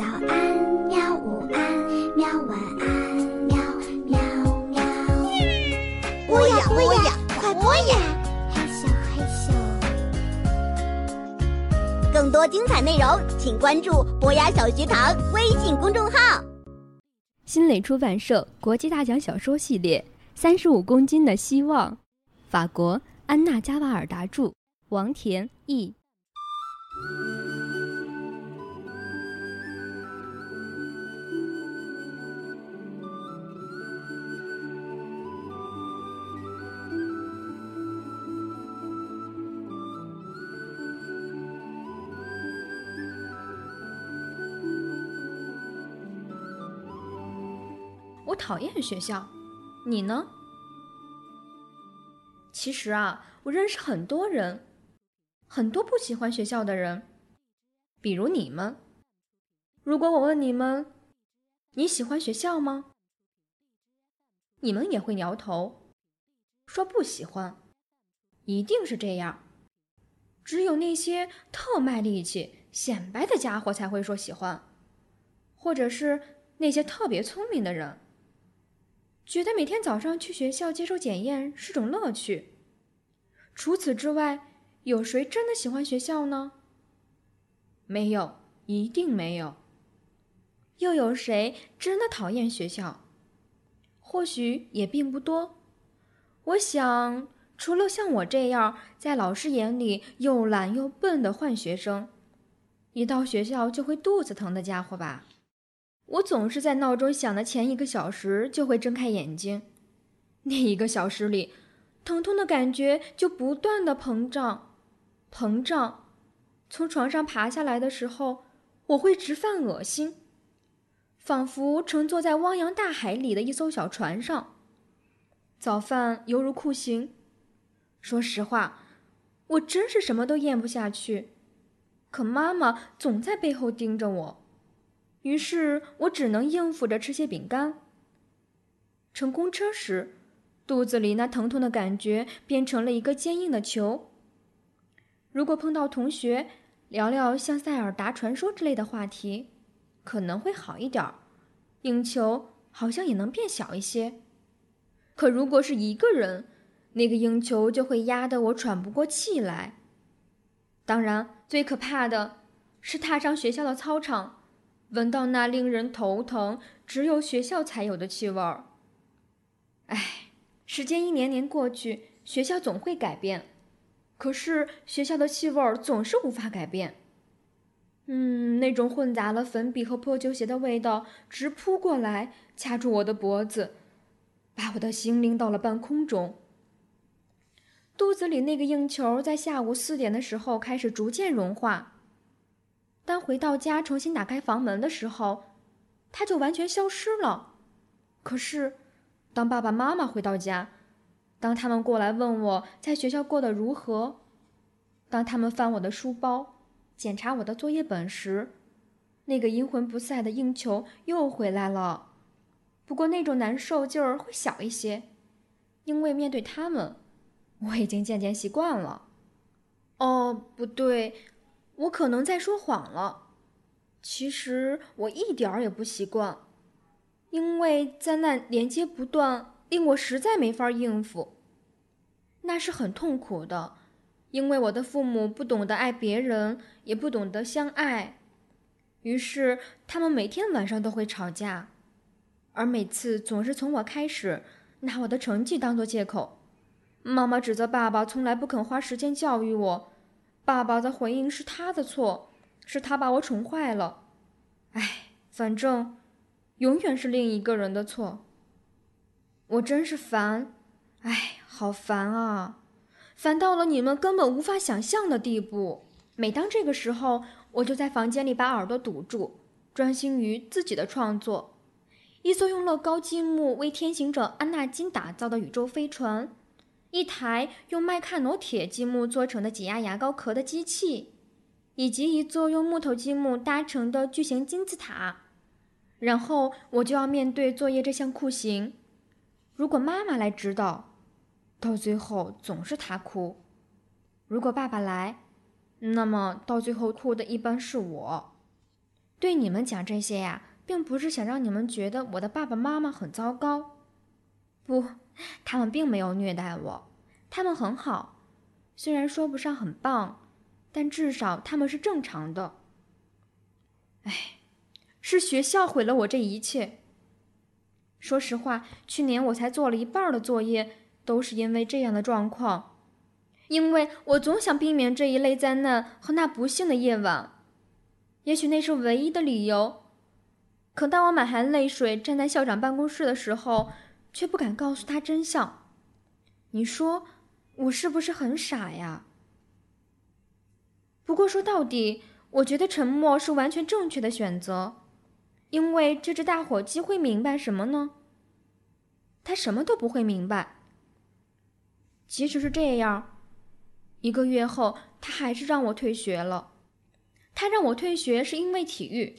早安，喵！午安，喵！晚安，喵喵喵。播呀播呀，快播呀！嘿咻嘿咻。更多精彩内容，请关注博雅小学堂微信公众号。新蕾出版社国际大奖小说系列《三十五公斤的希望》，法国安娜·加瓦尔达著，王田译。讨厌学校，你呢？其实啊，我认识很多人，很多不喜欢学校的人，比如你们。如果我问你们，你喜欢学校吗？你们也会摇头，说不喜欢。一定是这样，只有那些特卖力气、显摆的家伙才会说喜欢，或者是那些特别聪明的人。觉得每天早上去学校接受检验是种乐趣。除此之外，有谁真的喜欢学校呢？没有，一定没有。又有谁真的讨厌学校？或许也并不多。我想，除了像我这样在老师眼里又懒又笨的坏学生，一到学校就会肚子疼的家伙吧。我总是在闹钟响的前一个小时就会睁开眼睛，那一个小时里，疼痛的感觉就不断的膨胀，膨胀。从床上爬下来的时候，我会直犯恶心，仿佛乘坐在汪洋大海里的一艘小船上。早饭犹如酷刑。说实话，我真是什么都咽不下去，可妈妈总在背后盯着我。于是我只能应付着吃些饼干。乘公车时，肚子里那疼痛的感觉变成了一个坚硬的球。如果碰到同学聊聊像塞尔达传说之类的话题，可能会好一点儿，硬球好像也能变小一些。可如果是一个人，那个硬球就会压得我喘不过气来。当然，最可怕的是踏上学校的操场。闻到那令人头疼、只有学校才有的气味儿。唉，时间一年年过去，学校总会改变，可是学校的气味儿总是无法改变。嗯，那种混杂了粉笔和破旧鞋的味道直扑过来，掐住我的脖子，把我的心拎到了半空中。肚子里那个硬球在下午四点的时候开始逐渐融化。当回到家重新打开房门的时候，他就完全消失了。可是，当爸爸妈妈回到家，当他们过来问我在学校过得如何，当他们翻我的书包，检查我的作业本时，那个阴魂不散的硬球又回来了。不过那种难受劲儿会小一些，因为面对他们，我已经渐渐习惯了。哦，不对。我可能在说谎了，其实我一点儿也不习惯，因为灾难连接不断，令我实在没法应付。那是很痛苦的，因为我的父母不懂得爱别人，也不懂得相爱，于是他们每天晚上都会吵架，而每次总是从我开始，拿我的成绩当做借口。妈妈指责爸爸从来不肯花时间教育我。爸爸的回应是他的错，是他把我宠坏了。哎，反正永远是另一个人的错。我真是烦，哎，好烦啊！烦到了你们根本无法想象的地步。每当这个时候，我就在房间里把耳朵堵住，专心于自己的创作。一艘用乐高积木为天行者安纳金打造的宇宙飞船。一台用麦卡挪铁积木做成的挤压牙膏壳的机器，以及一座用木头积木搭成的巨型金字塔。然后我就要面对作业这项酷刑。如果妈妈来指导，到最后总是她哭；如果爸爸来，那么到最后哭的一般是我。对你们讲这些呀，并不是想让你们觉得我的爸爸妈妈很糟糕。不，他们并没有虐待我，他们很好，虽然说不上很棒，但至少他们是正常的。哎，是学校毁了我这一切。说实话，去年我才做了一半的作业，都是因为这样的状况，因为我总想避免这一类灾难和那不幸的夜晚。也许那是唯一的理由，可当我满含泪水站在校长办公室的时候，却不敢告诉他真相。你说我是不是很傻呀？不过说到底，我觉得沉默是完全正确的选择，因为这只大火鸡会明白什么呢？他什么都不会明白。即使是这样，一个月后，他还是让我退学了。他让我退学是因为体育。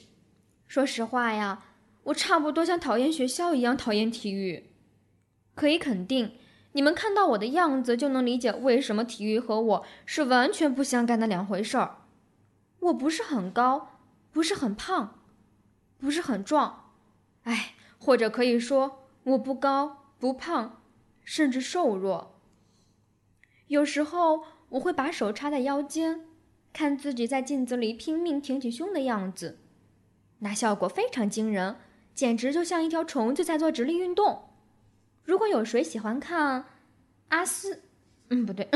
说实话呀，我差不多像讨厌学校一样讨厌体育。可以肯定，你们看到我的样子就能理解为什么体育和我是完全不相干的两回事儿。我不是很高，不是很胖，不是很壮，哎，或者可以说我不高不胖，甚至瘦弱。有时候我会把手插在腰间。看自己在镜子里拼命挺起胸的样子，那效果非常惊人，简直就像一条虫子在做直立运动。如果有谁喜欢看阿斯，嗯，不对，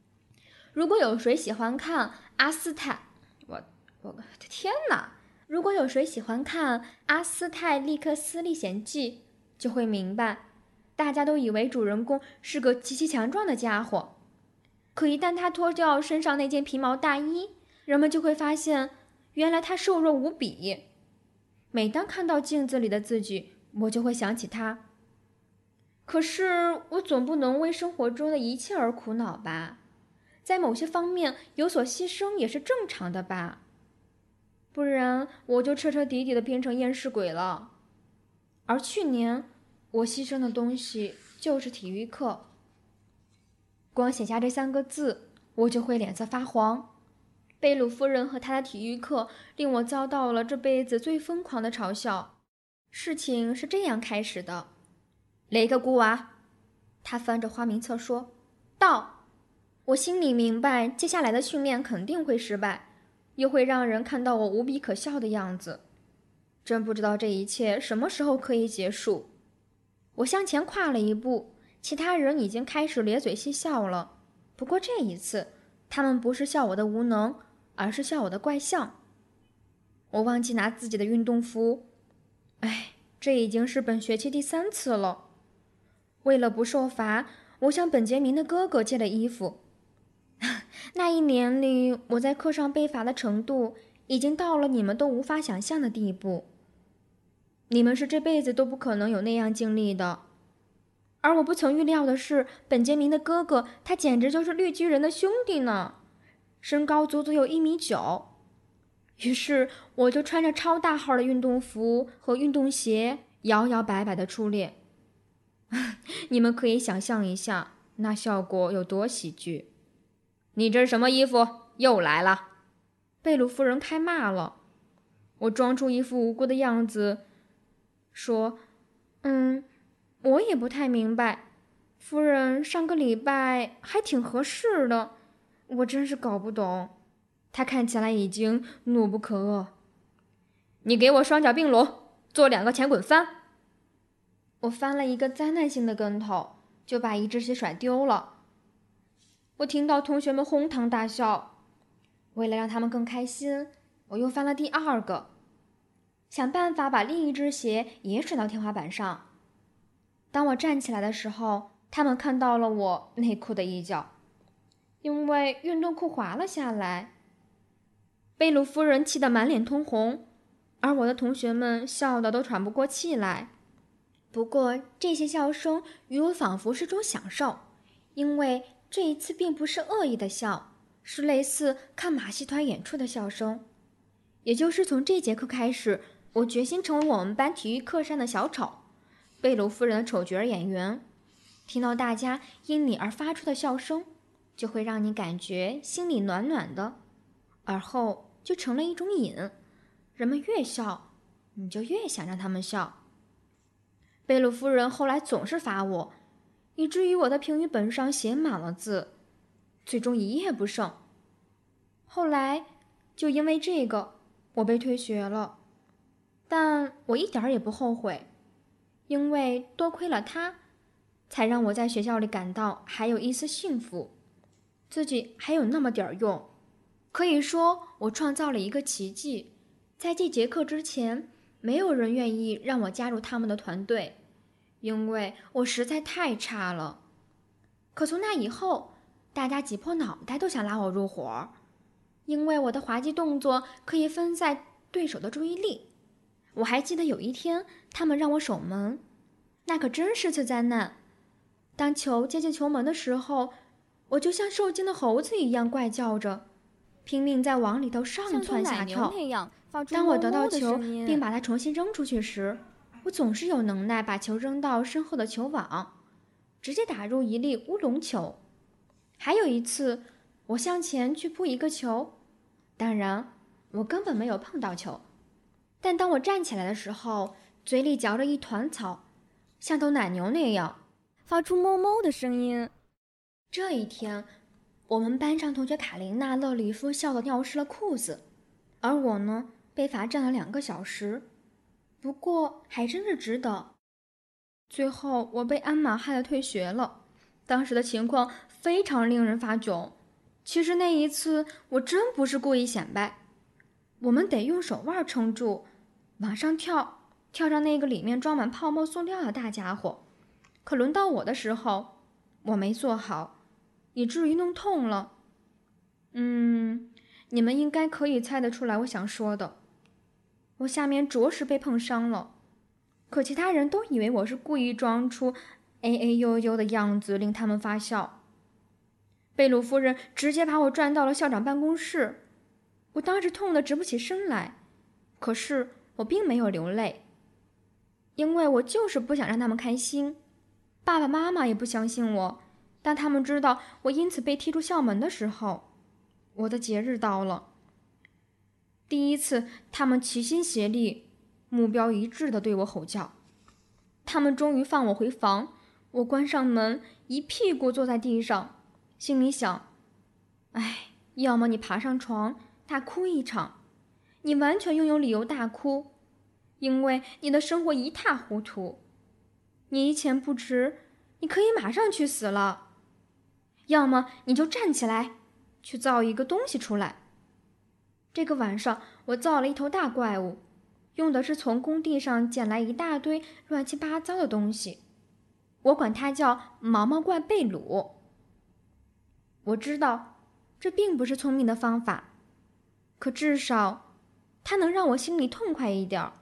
如果有谁喜欢看阿斯泰，我我的天哪！如果有谁喜欢看《阿斯泰利克斯历险记》，就会明白，大家都以为主人公是个极其强壮的家伙。可一旦他脱掉身上那件皮毛大衣，人们就会发现，原来他瘦弱无比。每当看到镜子里的自己，我就会想起他。可是我总不能为生活中的一切而苦恼吧？在某些方面有所牺牲也是正常的吧？不然我就彻彻底底的变成厌世鬼了。而去年，我牺牲的东西就是体育课。光写下这三个字，我就会脸色发黄。贝鲁夫人和她的体育课令我遭到了这辈子最疯狂的嘲笑。事情是这样开始的：雷克孤娃，他翻着花名册说到。我心里明白，接下来的训练肯定会失败，又会让人看到我无比可笑的样子。真不知道这一切什么时候可以结束。我向前跨了一步。其他人已经开始咧嘴嬉笑了，不过这一次，他们不是笑我的无能，而是笑我的怪相。我忘记拿自己的运动服，哎，这已经是本学期第三次了。为了不受罚，我向本杰明的哥哥借了衣服。那一年里，我在课上被罚的程度，已经到了你们都无法想象的地步。你们是这辈子都不可能有那样经历的。而我不曾预料的是，本杰明的哥哥，他简直就是绿巨人的兄弟呢，身高足足有一米九。于是，我就穿着超大号的运动服和运动鞋，摇摇摆摆的出列。你们可以想象一下，那效果有多喜剧。你这是什么衣服？又来了！贝鲁夫人开骂了。我装出一副无辜的样子，说：“嗯。”我也不太明白，夫人上个礼拜还挺合适的，我真是搞不懂。她看起来已经怒不可遏。你给我双脚并拢，做两个前滚翻。我翻了一个灾难性的跟头，就把一只鞋甩丢了。我听到同学们哄堂大笑。为了让他们更开心，我又翻了第二个，想办法把另一只鞋也甩到天花板上。当我站起来的时候，他们看到了我内裤的一角，因为运动裤滑了下来。贝鲁夫人气得满脸通红，而我的同学们笑得都喘不过气来。不过这些笑声与我仿佛是种享受，因为这一次并不是恶意的笑，是类似看马戏团演出的笑声。也就是从这节课开始，我决心成为我们班体育课上的小丑。贝鲁夫人的丑角演员，听到大家因你而发出的笑声，就会让你感觉心里暖暖的，而后就成了一种瘾，人们越笑，你就越想让他们笑。贝鲁夫人后来总是罚我，以至于我的评语本上写满了字，最终一页不剩。后来就因为这个，我被退学了，但我一点儿也不后悔，因为多亏了他，才让我在学校里感到还有一丝幸福，自己还有那么点儿用。可以说，我创造了一个奇迹。在这节课之前，没有人愿意让我加入他们的团队，因为我实在太差了。可从那以后，大家挤破脑袋都想拉我入伙，因为我的滑稽动作可以分散对手的注意力。我还记得有一天，他们让我守门，那可真是次灾难。当球接近球门的时候，我就像受惊的猴子一样怪叫着。拼命在网里头上蹿下跳。当我得到球并把它重新扔出去时，我总是有能耐把球扔到身后的球网，直接打入一粒乌龙球。还有一次，我向前去扑一个球，当然我根本没有碰到球。但当我站起来的时候，嘴里嚼着一团草，像头奶牛那样，发出哞哞的声音。这一天。我们班上同学卡琳娜·勒里夫笑得尿湿了裤子，而我呢，被罚站了两个小时。不过还真是值得。最后我被鞍马害得退学了。当时的情况非常令人发窘。其实那一次我真不是故意显摆。我们得用手腕撑住，往上跳，跳上那个里面装满泡沫塑料的大家伙。可轮到我的时候，我没做好。以至于弄痛了。嗯，你们应该可以猜得出来我想说的。我下面着实被碰伤了，可其他人都以为我是故意装出哎哎呦呦的样子，令他们发笑。贝鲁夫人直接把我转到了校长办公室，我当时痛得直不起身来。可是我并没有流泪，因为我就是不想让他们开心。爸爸妈妈也不相信我。当他们知道我因此被踢出校门的时候，我的节日到了。第一次，他们齐心协力、目标一致地对我吼叫。他们终于放我回房。我关上门，一屁股坐在地上，心里想：哎，要么你爬上床大哭一场，你完全拥有理由大哭，因为你的生活一塌糊涂，你一钱不值，你可以马上去死了。要么你就站起来，去造一个东西出来。这个晚上，我造了一头大怪物，用的是从工地上捡来一大堆乱七八糟的东西，我管它叫毛毛怪贝鲁。我知道这并不是聪明的方法，可至少它能让我心里痛快一点儿，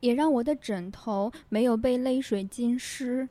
也让我的枕头没有被泪水浸湿。